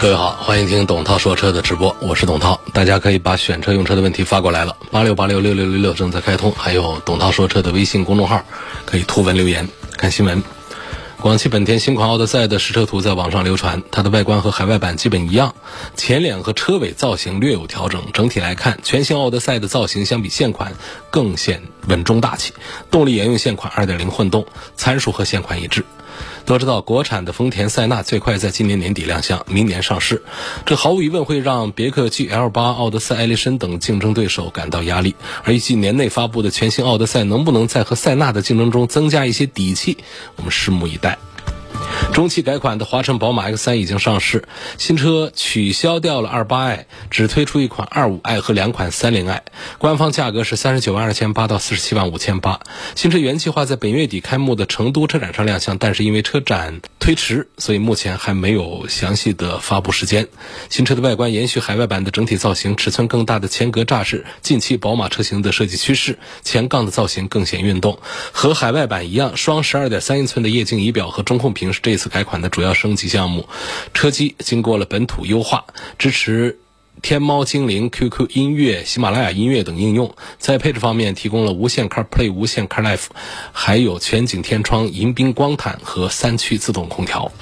各位好，欢迎听董涛说车的直播，我是董涛。大家可以把选车用车的问题发过来了，八六八六六六六六正在开通，还有董涛说车的微信公众号，可以图文留言看新闻。广汽本田新款奥德赛的实车图在网上流传，它的外观和海外版基本一样，前脸和车尾造型略有调整。整体来看，全新奥德赛的造型相比现款更显稳重大气，动力沿用现款2.0混动，参数和现款一致。都知道，国产的丰田塞纳最快在今年年底亮相，明年上市。这毫无疑问会让别克 GL8、奥德赛、艾力绅等竞争对手感到压力。而预计年内发布的全新奥德赛能不能在和塞纳的竞争中增加一些底气，我们拭目以待。中期改款的华晨宝马 X3 已经上市，新车取消掉了 28i，只推出一款 25i 和两款 30i，官方价格是三十九万二千八到四十七万五千八。新车原计划在本月底开幕的成都车展上亮相，但是因为车展推迟，所以目前还没有详细的发布时间。新车的外观延续海外版的整体造型，尺寸更大的前格栅是近期宝马车型的设计趋势，前杠的造型更显运动，和海外版一样，双十二点三英寸的液晶仪表和中控屏是这这次改款的主要升级项目。车机经过了本土优化，支持。天猫精灵、QQ 音乐、喜马拉雅音乐等应用，在配置方面提供了无线 CarPlay、无线 CarLife，还有全景天窗、迎宾光毯和三区自动空调。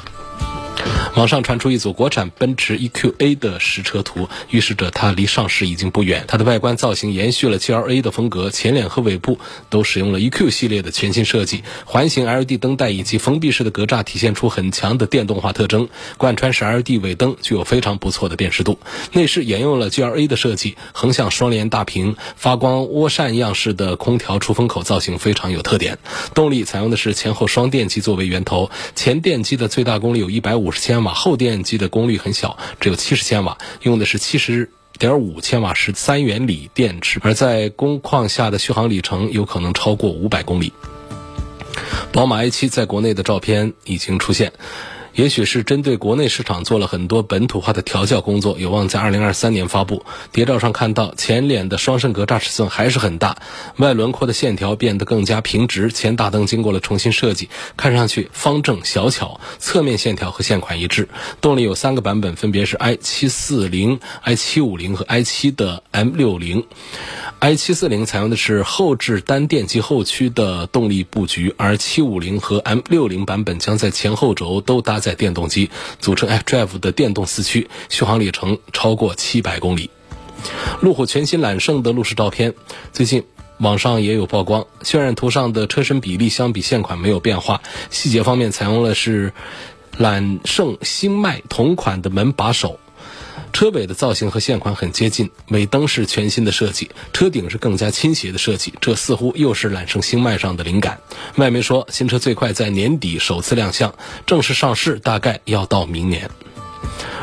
网上传出一组国产奔驰 EQA 的实车图，预示着它离上市已经不远。它的外观造型延续了 GLA 的风格，前脸和尾部都使用了 EQ 系列的全新设计，环形 LED 灯带以及封闭式的格栅体现出很强的电动化特征。贯穿式 LED 尾灯具有非常不错的辨识度。内饰沿用了 GLA 的设计，横向双联大屏、发光涡扇样式的空调出风口造型非常有特点。动力采用的是前后双电机作为源头，前电机的最大功率有一百五五十千瓦。后电机的功率很小，只有七十千瓦，用的是七十点五千瓦时三元锂电池，而在工况下的续航里程有可能超过五百公里。宝马 i 七在国内的照片已经出现。也许是针对国内市场做了很多本土化的调教工作，有望在二零二三年发布。谍照上看到前脸的双肾格栅尺寸还是很大，外轮廓的线条变得更加平直，前大灯经过了重新设计，看上去方正小巧。侧面线条和现款一致。动力有三个版本，分别是 i 七四零、i 七五零和 i 七的 M 六零。i 七四零采用的是后置单电机后驱的动力布局，而七五零和 M 六零版本将在前后轴都搭载电动机，组成 xDrive 的电动四驱，续航里程超过七百公里。路虎全新揽胜的路试照片，最近网上也有曝光，渲染图上的车身比例相比现款没有变化，细节方面采用了是揽胜星脉同款的门把手。车尾的造型和现款很接近，尾灯是全新的设计，车顶是更加倾斜的设计，这似乎又是揽胜星脉上的灵感。外媒说，新车最快在年底首次亮相，正式上市大概要到明年。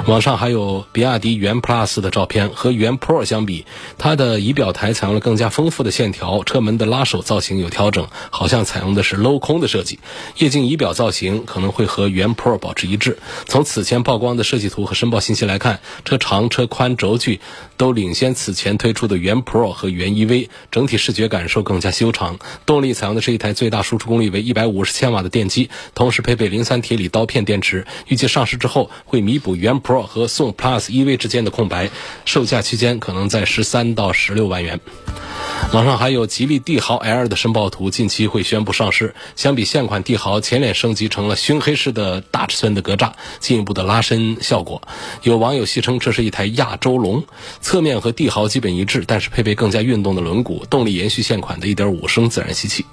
网上还有比亚迪元 Plus 的照片，和元 Pro 相比，它的仪表台采用了更加丰富的线条，车门的拉手造型有调整，好像采用的是镂空的设计。液晶仪表造型可能会和元 Pro 保持一致。从此前曝光的设计图和申报信息来看，车长、车宽、轴距都领先此前推出的元 Pro 和元 EV，整体视觉感受更加修长。动力采用的是一台最大输出功率为一百五十千瓦的电机，同时配备磷酸铁锂刀片电池。预计上市之后会弥补补元 Pro。和宋 Plus EV 之间的空白，售价区间可能在十三到十六万元。网上还有吉利帝豪 L 的申报图，近期会宣布上市。相比现款帝豪，前脸升级成了熏黑式的大尺寸的格栅，进一步的拉伸效果。有网友戏称这是一台亚洲龙。侧面和帝豪基本一致，但是配备更加运动的轮毂，动力延续现款的1.5升自然吸气。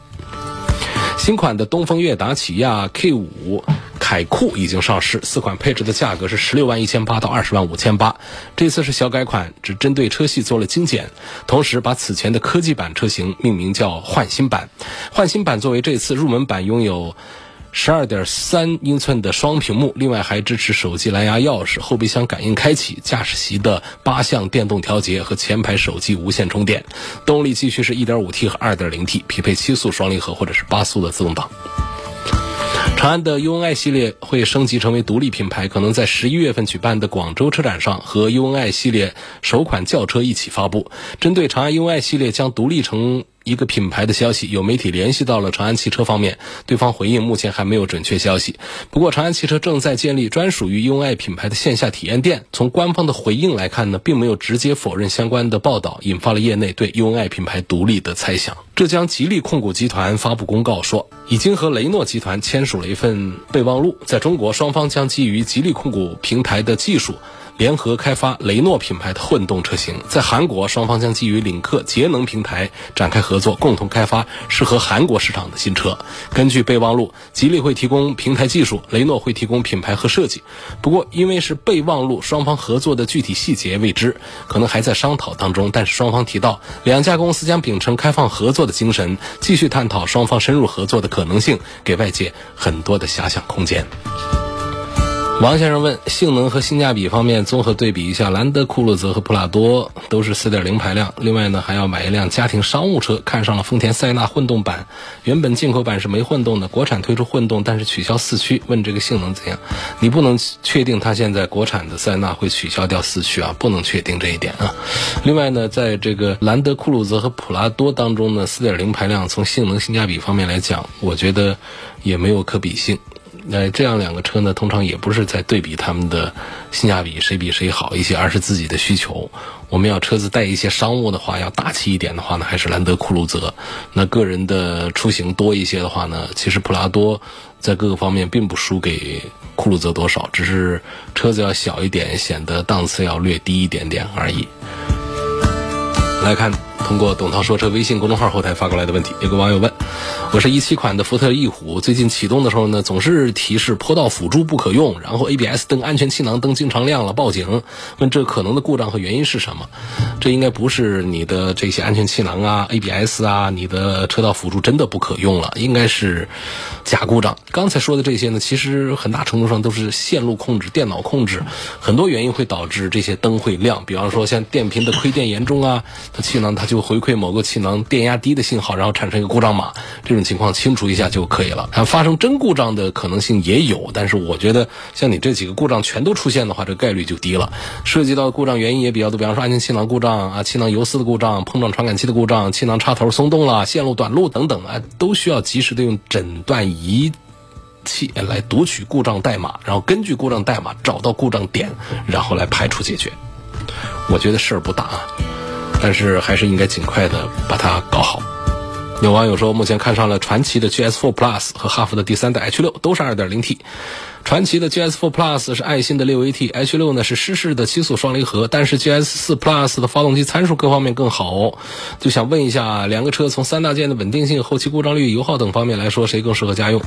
新款的东风悦达起亚 K 五。凯酷已经上市，四款配置的价格是十六万一千八到二十万五千八。这次是小改款，只针对车系做了精简，同时把此前的科技版车型命名叫换新版。换新版作为这次入门版，拥有十二点三英寸的双屏幕，另外还支持手机蓝牙钥匙、后备箱感应开启、驾驶席的八项电动调节和前排手机无线充电。动力继续是 1.5T 和 2.0T，匹配七速双离合或者是八速的自动挡。长安的 UNI 系列会升级成为独立品牌，可能在十一月份举办的广州车展上和 UNI 系列首款轿车一起发布。针对长安 UNI 系列将独立成。一个品牌的消息，有媒体联系到了长安汽车方面，对方回应目前还没有准确消息。不过，长安汽车正在建立专属于 UNI 品牌的线下体验店。从官方的回应来看呢，并没有直接否认相关的报道，引发了业内对 UNI 品牌独立的猜想。浙江吉利控股集团发布公告说，已经和雷诺集团签署了一份备忘录，在中国双方将基于吉利控股平台的技术。联合开发雷诺品牌的混动车型，在韩国，双方将基于领克节能平台展开合作，共同开发适合韩国市场的新车。根据备忘录，吉利会提供平台技术，雷诺会提供品牌和设计。不过，因为是备忘录，双方合作的具体细节未知，可能还在商讨当中。但是，双方提到，两家公司将秉承开放合作的精神，继续探讨双方深入合作的可能性，给外界很多的遐想空间。王先生问：性能和性价比方面综合对比一下，兰德酷路泽和普拉多都是4.0排量，另外呢还要买一辆家庭商务车，看上了丰田塞纳混动版，原本进口版是没混动的，国产推出混动，但是取消四驱，问这个性能怎样？你不能确定它现在国产的塞纳会取消掉四驱啊，不能确定这一点啊。另外呢，在这个兰德酷路泽和普拉多当中呢，4.0排量从性能性价比方面来讲，我觉得也没有可比性。那这样两个车呢，通常也不是在对比他们的性价比谁比谁好一些，而是自己的需求。我们要车子带一些商务的话，要大气一点的话呢，还是兰德酷路泽。那个人的出行多一些的话呢，其实普拉多在各个方面并不输给酷路泽多少，只是车子要小一点，显得档次要略低一点点而已。来看。通过董涛说车微信公众号后台发过来的问题，有个网友问：我是一七款的福特翼虎，最近启动的时候呢，总是提示坡道辅助不可用，然后 ABS 灯、安全气囊灯经常亮了，报警。问这可能的故障和原因是什么？这应该不是你的这些安全气囊啊、ABS 啊，你的车道辅助真的不可用了，应该是假故障。刚才说的这些呢，其实很大程度上都是线路控制、电脑控制，很多原因会导致这些灯会亮。比方说像电瓶的亏电严重啊，它气囊它就就回馈某个气囊电压低的信号，然后产生一个故障码，这种情况清除一下就可以了。它发生真故障的可能性也有，但是我觉得像你这几个故障全都出现的话，这概率就低了。涉及到故障原因也比较多，比方说安全气囊故障啊、气囊油丝的故障、碰撞传感器的故障、气囊插头松动了、线路短路等等啊，都需要及时的用诊断仪器来读取故障代码，然后根据故障代码找到故障点，然后来排除解决。我觉得事儿不大啊。但是还是应该尽快的把它搞好。有网友说，目前看上了传祺的 GS4 Plus 和哈弗的第三代 H6，都是 2.0T。传祺的 GS4 Plus 是爱信的 6AT，H6 呢是湿式的七速双离合，但是 GS4 Plus 的发动机参数各方面更好。就想问一下，两个车从三大件的稳定性、后期故障率、油耗等方面来说，谁更适合家用？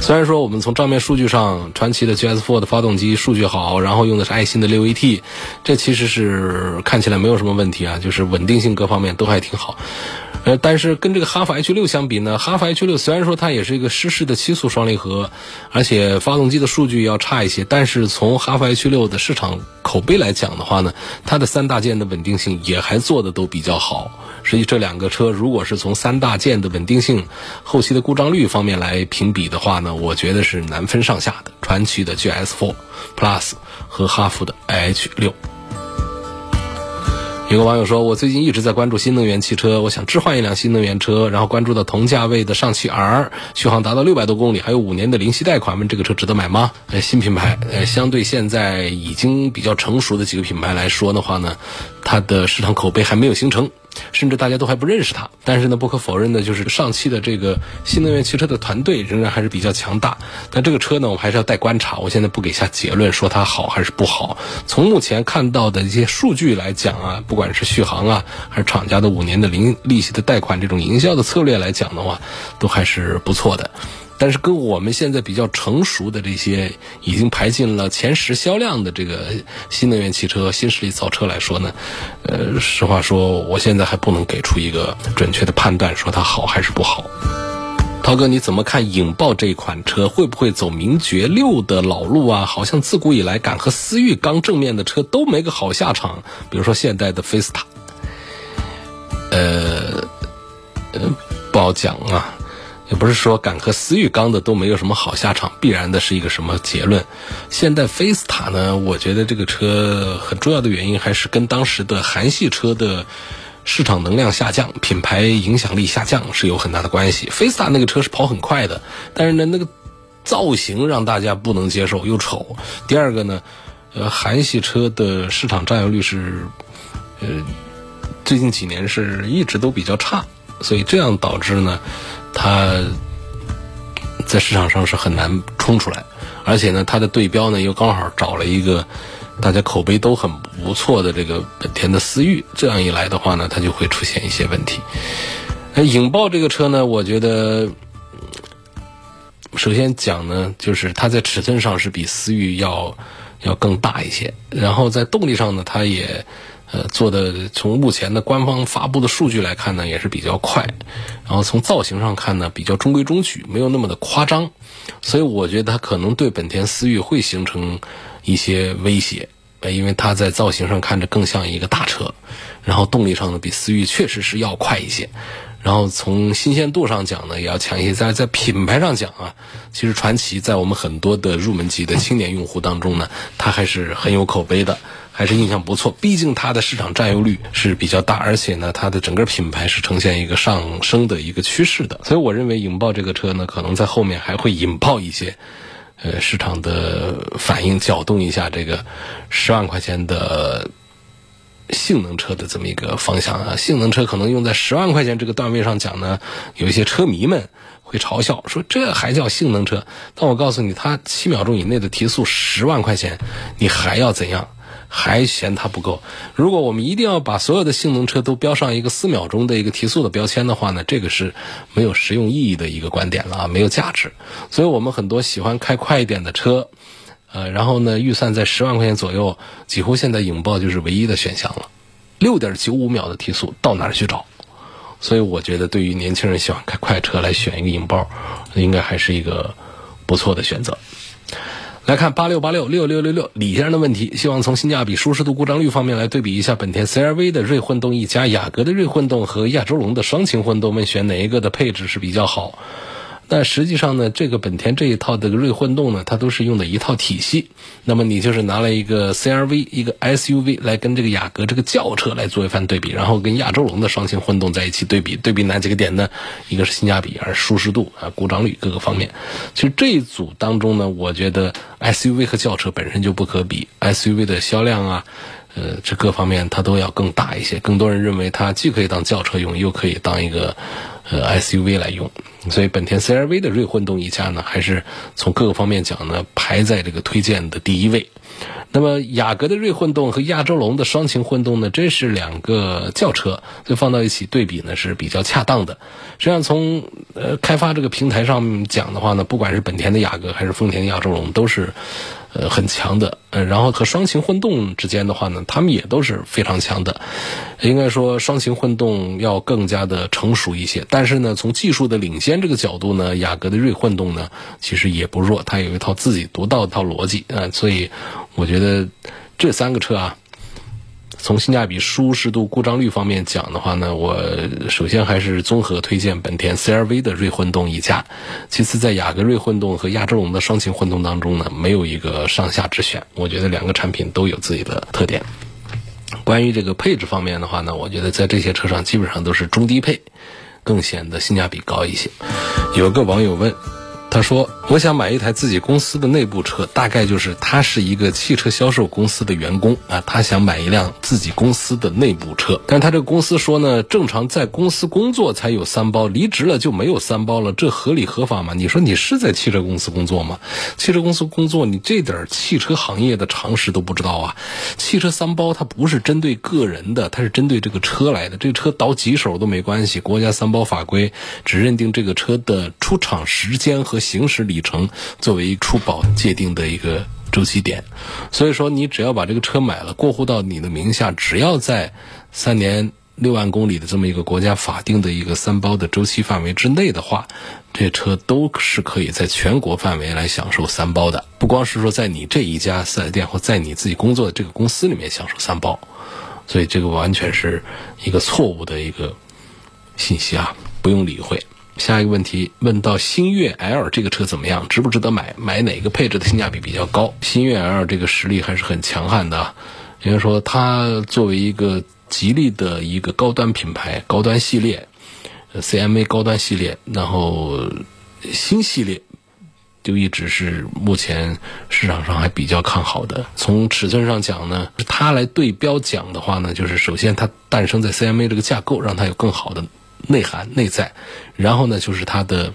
虽然说我们从账面数据上，传祺的 GS4 的发动机数据好，然后用的是爱信的 6AT，这其实是看起来没有什么问题啊，就是稳定性各方面都还挺好。呃，但是跟这个哈弗 H 六相比呢，哈弗 H 六虽然说它也是一个湿式的七速双离合，而且发动机的数据要差一些，但是从哈弗 H 六的市场口碑来讲的话呢，它的三大件的稳定性也还做的都比较好。实际这两个车如果是从三大件的稳定性、后期的故障率方面来评比的话呢，我觉得是难分上下的。传祺的 GS4 Plus 和哈弗的 H 六。有个网友说，我最近一直在关注新能源汽车，我想置换一辆新能源车，然后关注到同价位的上汽 R，续航达到六百多公里，还有五年的零息贷款，问这个车值得买吗？呃，新品牌，呃，相对现在已经比较成熟的几个品牌来说的话呢，它的市场口碑还没有形成。甚至大家都还不认识它，但是呢，不可否认的就是上汽的这个新能源汽车的团队仍然还是比较强大。但这个车呢，我们还是要待观察。我现在不给下结论，说它好还是不好。从目前看到的一些数据来讲啊，不管是续航啊，还是厂家的五年的零利息的贷款这种营销的策略来讲的话，都还是不错的。但是跟我们现在比较成熟的这些已经排进了前十销量的这个新能源汽车、新势力造车来说呢，呃，实话说，我现在还不能给出一个准确的判断，说它好还是不好。涛哥，你怎么看影豹这款车会不会走名爵六的老路啊？好像自古以来敢和思域刚正面的车都没个好下场，比如说现代的菲斯塔，呃，呃，不好讲啊。也不是说敢和思域刚的都没有什么好下场，必然的是一个什么结论？现代菲斯塔呢？我觉得这个车很重要的原因还是跟当时的韩系车的。市场能量下降，品牌影响力下降是有很大的关系。菲斯塔那个车是跑很快的，但是呢，那个造型让大家不能接受，又丑。第二个呢，呃，韩系车的市场占有率是，呃，最近几年是一直都比较差，所以这样导致呢，它在市场上是很难冲出来。而且呢，它的对标呢又刚好找了一个。大家口碑都很不错的这个本田的思域，这样一来的话呢，它就会出现一些问题。那影豹这个车呢，我觉得首先讲呢，就是它在尺寸上是比思域要要更大一些，然后在动力上呢，它也呃做的从目前的官方发布的数据来看呢，也是比较快，然后从造型上看呢，比较中规中矩，没有那么的夸张，所以我觉得它可能对本田思域会形成。一些威胁，呃因为它在造型上看着更像一个大车，然后动力上呢比思域确实是要快一些，然后从新鲜度上讲呢也要强一些，在在品牌上讲啊，其实传奇在我们很多的入门级的青年用户当中呢，它还是很有口碑的，还是印象不错。毕竟它的市场占有率是比较大，而且呢它的整个品牌是呈现一个上升的一个趋势的，所以我认为引爆这个车呢，可能在后面还会引爆一些。呃，市场的反应搅动一下这个十万块钱的性能车的这么一个方向啊，性能车可能用在十万块钱这个段位上讲呢，有一些车迷们会嘲笑说这还叫性能车？但我告诉你，它七秒钟以内的提速，十万块钱，你还要怎样？还嫌它不够？如果我们一定要把所有的性能车都标上一个四秒钟的一个提速的标签的话呢，这个是没有实用意义的一个观点了啊，没有价值。所以我们很多喜欢开快一点的车，呃，然后呢，预算在十万块钱左右，几乎现在影豹就是唯一的选项了。六点九五秒的提速到哪儿去找？所以我觉得，对于年轻人喜欢开快车来选一个影豹，应该还是一个不错的选择。来看八六八六六六六六李先生的问题，希望从性价比、舒适度、故障率方面来对比一下本田 CR-V 的锐混动一加、雅阁的锐混动和亚洲龙的双擎混动，问选哪一个的配置是比较好？但实际上呢，这个本田这一套的锐混动呢，它都是用的一套体系。那么你就是拿了一个 CRV 一个 SUV 来跟这个雅阁这个轿车来做一番对比，然后跟亚洲龙的双擎混动在一起对比，对比哪几个点呢？一个是性价比，而舒适度啊，故障率各个方面。其实这一组当中呢，我觉得 SUV 和轿车本身就不可比，SUV 的销量啊，呃，这各方面它都要更大一些。更多人认为它既可以当轿车用，又可以当一个。呃，SUV 来用，所以本田 CR-V 的锐混动一家呢，还是从各个方面讲呢，排在这个推荐的第一位。那么雅阁的锐混动和亚洲龙的双擎混动呢，这是两个轿车，所以放到一起对比呢是比较恰当的。实际上从呃开发这个平台上讲的话呢，不管是本田的雅阁还是丰田的亚洲龙，都是。呃，很强的，呃，然后和双擎混动之间的话呢，他们也都是非常强的。应该说，双擎混动要更加的成熟一些。但是呢，从技术的领先这个角度呢，雅阁的锐混动呢，其实也不弱，它有一套自己独到的套逻辑啊。所以，我觉得这三个车啊。从性价比、舒适度、故障率方面讲的话呢，我首先还是综合推荐本田 CR-V 的锐混动一加，其次在雅阁锐混动和亚洲龙的双擎混动当中呢，没有一个上下之选。我觉得两个产品都有自己的特点。关于这个配置方面的话呢，我觉得在这些车上基本上都是中低配，更显得性价比高一些。有个网友问。他说：“我想买一台自己公司的内部车，大概就是他是一个汽车销售公司的员工啊，他想买一辆自己公司的内部车。但他这个公司说呢，正常在公司工作才有三包，离职了就没有三包了，这合理合法吗？你说你是在汽车公司工作吗？汽车公司工作，你这点汽车行业的常识都不知道啊？汽车三包它不是针对个人的，它是针对这个车来的。这个车倒几手都没关系，国家三包法规只认定这个车的出厂时间和。”行驶里程作为出保界定的一个周期点，所以说你只要把这个车买了，过户到你的名下，只要在三年六万公里的这么一个国家法定的一个三包的周期范围之内的话，这车都是可以在全国范围来享受三包的。不光是说在你这一家四 S 店或在你自己工作的这个公司里面享受三包，所以这个完全是一个错误的一个信息啊，不用理会。下一个问题问到星越 L 这个车怎么样，值不值得买？买哪个配置的性价比比较高？星越 L 这个实力还是很强悍的，应该说它作为一个。吉利的一个高端品牌、高端系列，CMA 高端系列，然后新系列就一直是目前市场上还比较看好的。从尺寸上讲呢，它来对标讲的话呢，就是首先它诞生在 CMA 这个架构，让它有更好的内涵内在，然后呢就是它的。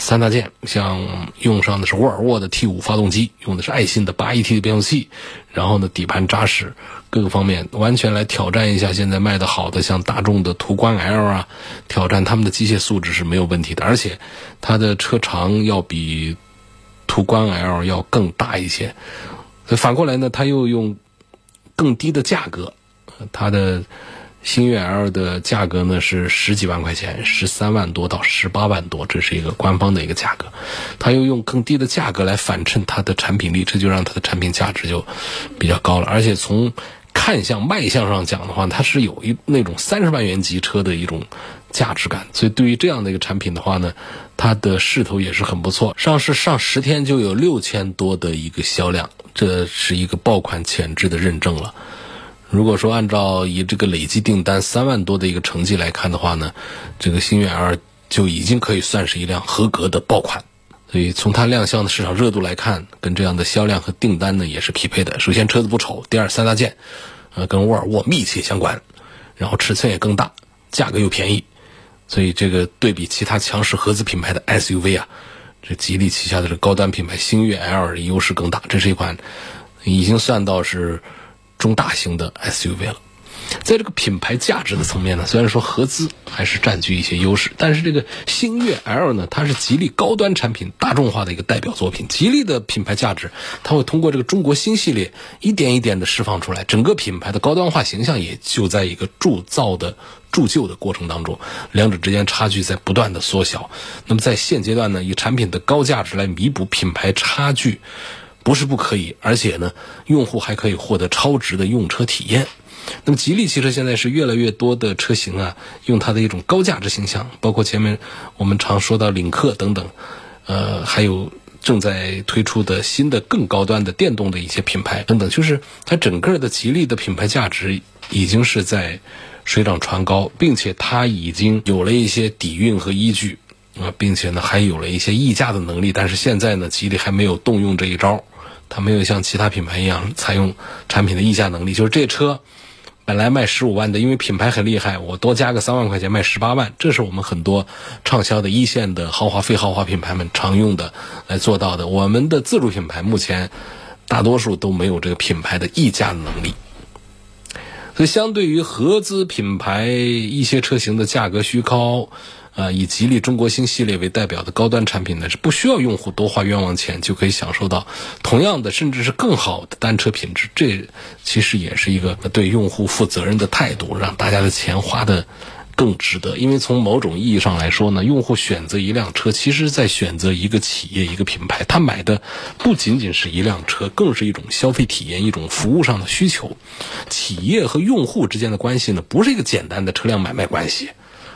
三大件，像用上的是沃尔沃的 T5 发动机，用的是爱信的 8AT 的变速器，然后呢底盘扎实，各个方面完全来挑战一下现在卖的好的像大众的途观 L 啊，挑战他们的机械素质是没有问题的，而且它的车长要比途观 L 要更大一些，反过来呢，它又用更低的价格，它的。星越 L 的价格呢是十几万块钱，十三万多到十八万多，这是一个官方的一个价格。它又用更低的价格来反衬它的产品力，这就让它的产品价值就比较高了。而且从看向卖相上讲的话，它是有一那种三十万元级车的一种价值感。所以对于这样的一个产品的话呢，它的势头也是很不错。上市上十天就有六千多的一个销量，这是一个爆款前置的认证了。如果说按照以这个累计订单三万多的一个成绩来看的话呢，这个星越 L 就已经可以算是一辆合格的爆款。所以从它亮相的市场热度来看，跟这样的销量和订单呢也是匹配的。首先车子不丑，第二三大件，呃，跟沃尔沃密切相关，然后尺寸也更大，价格又便宜，所以这个对比其他强势合资品牌的 SUV 啊，这吉利旗下的这高端品牌星越 L 的优势更大。这是一款已经算到是。中大型的 SUV 了，在这个品牌价值的层面呢，虽然说合资还是占据一些优势，但是这个星越 L 呢，它是吉利高端产品大众化的一个代表作品。吉利的品牌价值，它会通过这个中国新系列一点一点的释放出来，整个品牌的高端化形象也就在一个铸造的铸就的过程当中，两者之间差距在不断的缩小。那么在现阶段呢，以产品的高价值来弥补品牌差距。不是不可以，而且呢，用户还可以获得超值的用车体验。那么，吉利汽车现在是越来越多的车型啊，用它的一种高价值形象，包括前面我们常说到领克等等，呃，还有正在推出的新的更高端的电动的一些品牌等等，就是它整个的吉利的品牌价值已经是在水涨船高，并且它已经有了一些底蕴和依据。啊，并且呢，还有了一些溢价的能力，但是现在呢，吉利还没有动用这一招，它没有像其他品牌一样采用产品的溢价能力。就是这车本来卖十五万的，因为品牌很厉害，我多加个三万块钱卖十八万，这是我们很多畅销的一线的豪华、非豪华品牌们常用的来做到的。我们的自主品牌目前大多数都没有这个品牌的溢价能力，所以相对于合资品牌一些车型的价格虚高。啊，以吉利中国星系列为代表的高端产品呢，是不需要用户多花冤枉钱就可以享受到同样的，甚至是更好的单车品质。这其实也是一个对用户负责任的态度，让大家的钱花的更值得。因为从某种意义上来说呢，用户选择一辆车，其实在选择一个企业、一个品牌。他买的不仅仅是一辆车，更是一种消费体验、一种服务上的需求。企业和用户之间的关系呢，不是一个简单的车辆买卖关系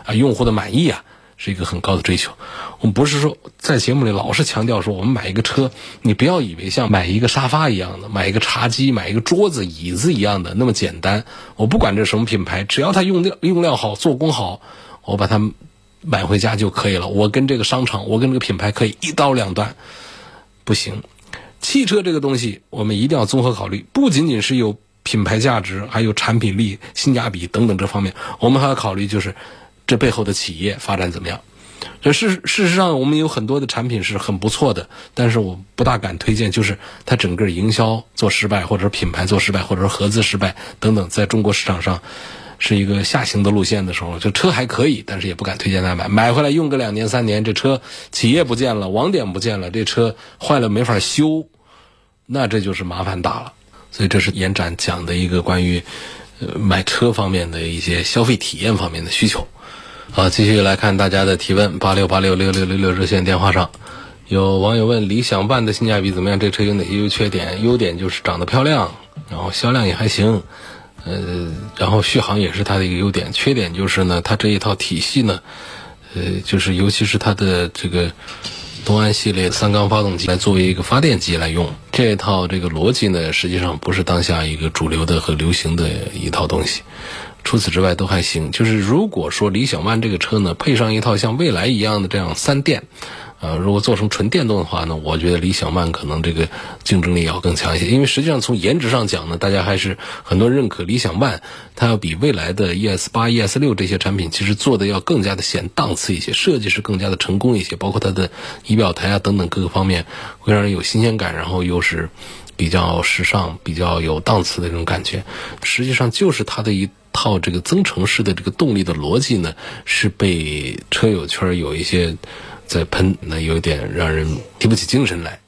啊，用户的满意啊。是一个很高的追求。我们不是说在节目里老是强调说，我们买一个车，你不要以为像买一个沙发一样的，买一个茶几、买一个桌子、椅子一样的那么简单。我不管这什么品牌，只要它用料 用料好、做工好，我把它买回家就可以了。我跟这个商场，我跟这个品牌可以一刀两断，不行。汽车这个东西，我们一定要综合考虑，不仅仅是有品牌价值，还有产品力、性价比等等这方面，我们还要考虑就是。这背后的企业发展怎么样？这事事实上，我们有很多的产品是很不错的，但是我不大敢推荐，就是它整个营销做失败，或者品牌做失败，或者合资失败等等，在中国市场上是一个下行的路线的时候，就车还可以，但是也不敢推荐大家买。买回来用个两年三年，这车企业不见了，网点不见了，这车坏了没法修，那这就是麻烦大了。所以这是延展讲的一个关于。呃买车方面的一些消费体验方面的需求。好，继续来看大家的提问，八六八六六六六六热线电话上，有网友问理想 ONE 的性价比怎么样？这车有哪些优缺点？优点就是长得漂亮，然后销量也还行，呃，然后续航也是它的一个优点。缺点就是呢，它这一套体系呢，呃，就是尤其是它的这个东安系列三缸发动机来作为一个发电机来用，这一套这个逻辑呢，实际上不是当下一个主流的和流行的一套东西。除此之外都还行，就是如果说理想 ONE 这个车呢，配上一套像蔚来一样的这样三电，呃，如果做成纯电动的话呢，我觉得理想 ONE 可能这个竞争力要更强一些。因为实际上从颜值上讲呢，大家还是很多认可理想 ONE，它要比未来的 ES 八、ES 六这些产品其实做的要更加的显档次一些，设计是更加的成功一些，包括它的仪表台啊等等各个方面会让人有新鲜感，然后又是比较时尚、比较有档次的那种感觉。实际上就是它的一。套这个增程式的这个动力的逻辑呢，是被车友圈有一些在喷，那有点让人提不起精神来。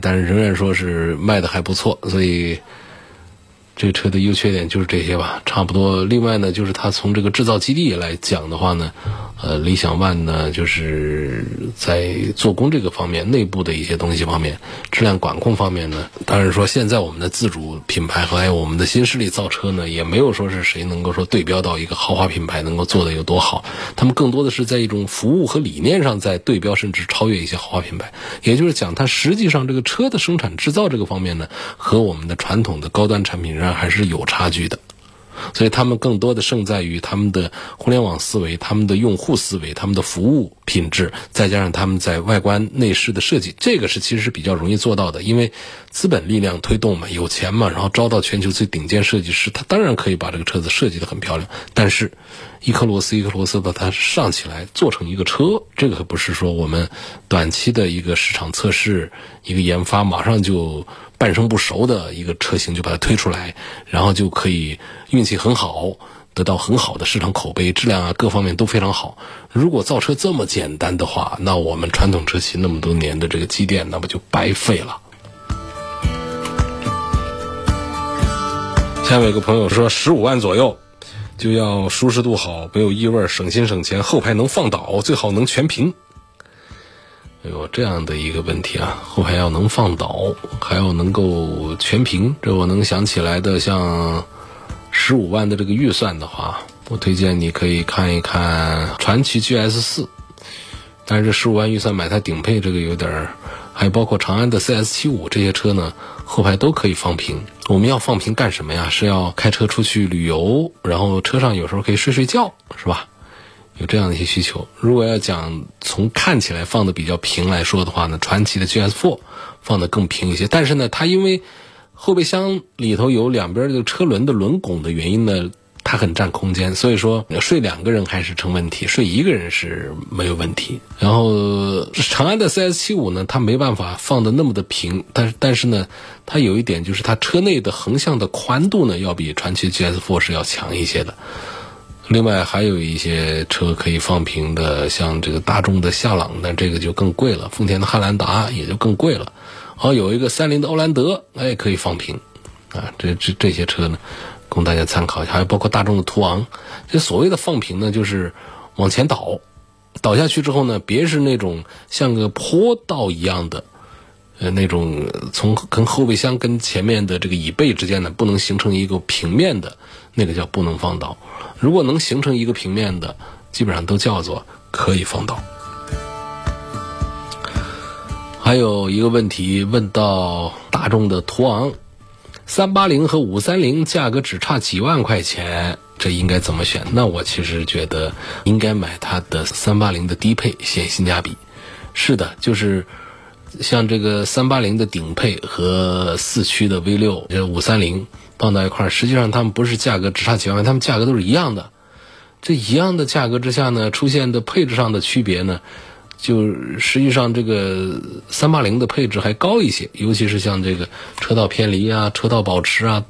但是仍然说是卖的还不错，所以这个车的优缺点就是这些吧，差不多。另外呢，就是它从这个制造基地来讲的话呢。呃，理想 ONE 呢，就是在做工这个方面，内部的一些东西方面，质量管控方面呢，当然说现在我们的自主品牌和还有我们的新势力造车呢，也没有说是谁能够说对标到一个豪华品牌能够做的有多好，他们更多的是在一种服务和理念上在对标，甚至超越一些豪华品牌。也就是讲，它实际上这个车的生产制造这个方面呢，和我们的传统的高端产品还是有差距的。所以他们更多的胜在于他们的互联网思维、他们的用户思维、他们的服务品质，再加上他们在外观内饰的设计，这个是其实是比较容易做到的。因为资本力量推动嘛，有钱嘛，然后招到全球最顶尖设计师，他当然可以把这个车子设计得很漂亮。但是，一颗螺丝一颗螺丝的它上起来做成一个车，这个可不是说我们短期的一个市场测试、一个研发马上就。半生不熟的一个车型就把它推出来，然后就可以运气很好，得到很好的市场口碑，质量啊各方面都非常好。如果造车这么简单的话，那我们传统车企那么多年的这个积淀，那不就白费了？下面有个朋友说，十五万左右就要舒适度好，没有异味，省心省钱，后排能放倒，最好能全屏。有，这样的一个问题啊，后排要能放倒，还要能够全屏，这我能想起来的，像十五万的这个预算的话，我推荐你可以看一看传祺 GS 四，但是这十五万预算买它顶配这个有点儿，还包括长安的 CS 七五这些车呢，后排都可以放平。我们要放平干什么呀？是要开车出去旅游，然后车上有时候可以睡睡觉，是吧？有这样的一些需求。如果要讲从看起来放的比较平来说的话呢，传祺的 GS4 放的更平一些。但是呢，它因为后备箱里头有两边这个车轮的轮拱的原因呢，它很占空间。所以说睡两个人还是成问题，睡一个人是没有问题。然后长安的 CS75 呢，它没办法放的那么的平，但是但是呢，它有一点就是它车内的横向的宽度呢，要比传祺 GS4 是要强一些的。另外还有一些车可以放平的，像这个大众的夏朗，那这个就更贵了；丰田的汉兰达也就更贵了。好，有一个三菱的欧蓝德，哎，可以放平，啊，这这这些车呢，供大家参考一下。还有包括大众的途昂，这所谓的放平呢，就是往前倒，倒下去之后呢，别是那种像个坡道一样的，呃，那种从跟后备箱跟前面的这个椅背之间呢，不能形成一个平面的，那个叫不能放倒。如果能形成一个平面的，基本上都叫做可以放倒。还有一个问题问到大众的途昂，三八零和五三零价格只差几万块钱，这应该怎么选？那我其实觉得应该买它的三八零的低配显性价比。是的，就是像这个三八零的顶配和四驱的 V 六，呃五三零。放到一块儿，实际上他们不是价格只差几万块，他们价格都是一样的。这一样的价格之下呢，出现的配置上的区别呢，就实际上这个三八零的配置还高一些，尤其是像这个车道偏离啊、车道保持啊、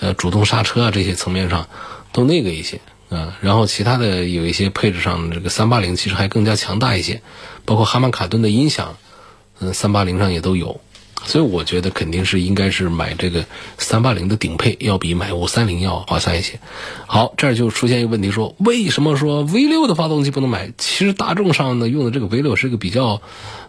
呃主动刹车啊这些层面上都那个一些啊。然后其他的有一些配置上，这个三八零其实还更加强大一些，包括哈曼卡顿的音响，嗯，三八零上也都有。所以我觉得肯定是应该是买这个三八零的顶配，要比买五三零要划算一些。好，这儿就出现一个问题，说为什么说 V 六的发动机不能买？其实大众上呢用的这个 V 六是一个比较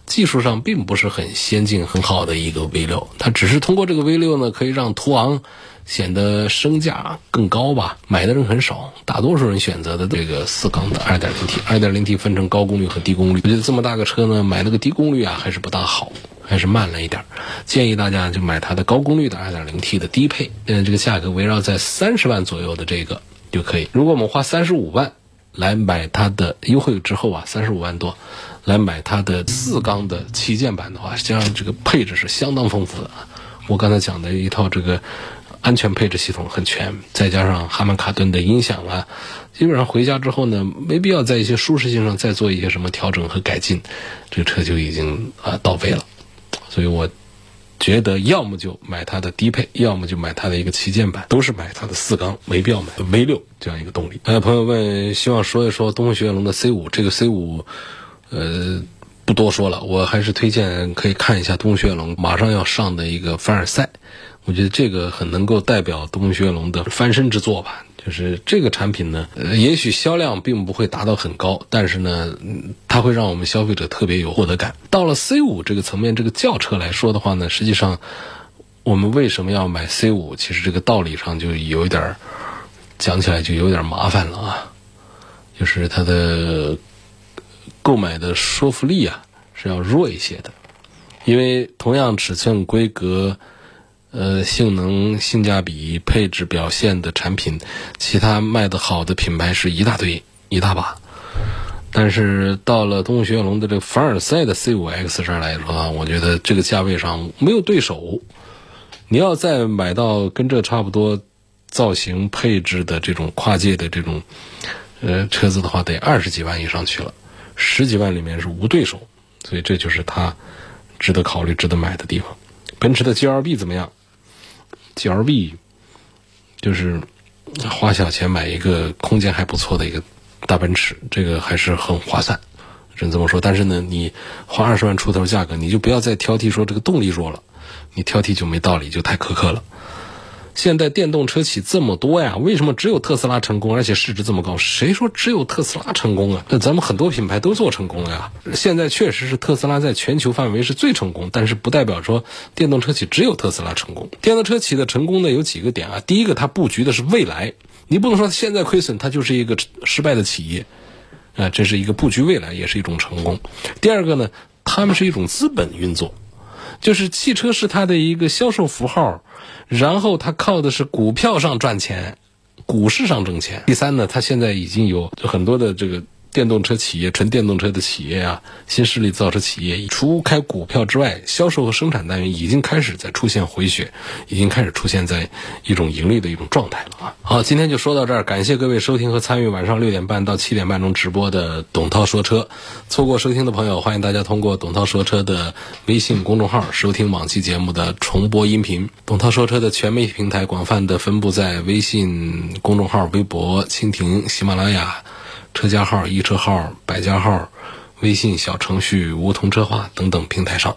技术上并不是很先进、很好的一个 V 六，它只是通过这个 V 六呢可以让途昂显得升价更高吧。买的人很少，大多数人选择的这个四缸的 2.0T，2.0T 分成高功率和低功率。我觉得这么大个车呢，买那个低功率啊还是不大好。还是慢了一点建议大家就买它的高功率的 2.0T 的低配，嗯，这个价格围绕在三十万左右的这个就可以。如果我们花三十五万来买它的优惠之后啊，三十五万多来买它的四缸的旗舰版的话，实际上这个配置是相当丰富的。我刚才讲的一套这个安全配置系统很全，再加上哈曼卡顿的音响啊，基本上回家之后呢，没必要在一些舒适性上再做一些什么调整和改进，这个车就已经啊到位了。所以我觉得，要么就买它的低配，要么就买它的一个旗舰版，都是买它的四缸，没必要买 V 六这样一个动力。还有朋友问，希望说一说东风雪铁龙的 C 五，这个 C 五，呃，不多说了，我还是推荐可以看一下东风雪铁龙马上要上的一个凡尔赛，我觉得这个很能够代表东风雪铁龙的翻身之作吧。就是这个产品呢，呃，也许销量并不会达到很高，但是呢，它会让我们消费者特别有获得感。到了 C 五这个层面，这个轿车来说的话呢，实际上我们为什么要买 C 五？其实这个道理上就有一点讲起来就有点麻烦了啊，就是它的购买的说服力啊是要弱一些的，因为同样尺寸规格。呃，性能、性价比、配置表现的产品，其他卖的好的品牌是一大堆、一大把。但是到了东风雪铁龙的这个凡尔赛的 C5X 上来说啊，我觉得这个价位上没有对手。你要再买到跟这差不多造型、配置的这种跨界的这种呃车子的话，得二十几万以上去了，十几万里面是无对手。所以这就是它值得考虑、值得买的地方。奔驰的 GLB 怎么样？G L B，就是花小钱买一个空间还不错的一个大奔驰，这个还是很划算，只能这么说。但是呢，你花二十万出头价格，你就不要再挑剔说这个动力弱了，你挑剔就没道理，就太苛刻了。现在电动车企这么多呀，为什么只有特斯拉成功，而且市值这么高？谁说只有特斯拉成功啊？那咱们很多品牌都做成功了呀。现在确实是特斯拉在全球范围是最成功，但是不代表说电动车企只有特斯拉成功。电动车企的成功呢有几个点啊？第一个，它布局的是未来，你不能说现在亏损，它就是一个失败的企业啊，这是一个布局未来，也是一种成功。第二个呢，他们是一种资本运作。就是汽车是它的一个销售符号，然后它靠的是股票上赚钱，股市上挣钱。第三呢，它现在已经有很多的这个。电动车企业、纯电动车的企业啊，新势力造车企业，除开股票之外，销售和生产单元已经开始在出现回血，已经开始出现在一种盈利的一种状态了啊！好，今天就说到这儿，感谢各位收听和参与晚上六点半到七点半钟直播的董涛说车。错过收听的朋友，欢迎大家通过董涛说车的微信公众号收听往期节目的重播音频。董涛说车的全媒体平台广泛的分布在微信公众号、微博、蜻蜓、喜马拉雅。车架号、易车号、百家号、微信小程序梧桐车话等等平台上。